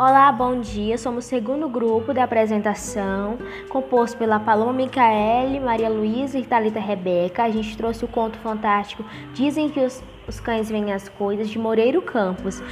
Olá, bom dia. Somos o segundo grupo da apresentação, composto pela Paloma Micaele, Maria Luísa e Thalita Rebeca. A gente trouxe o conto fantástico Dizem que os, os cães veem as coisas, de Moreiro Campos.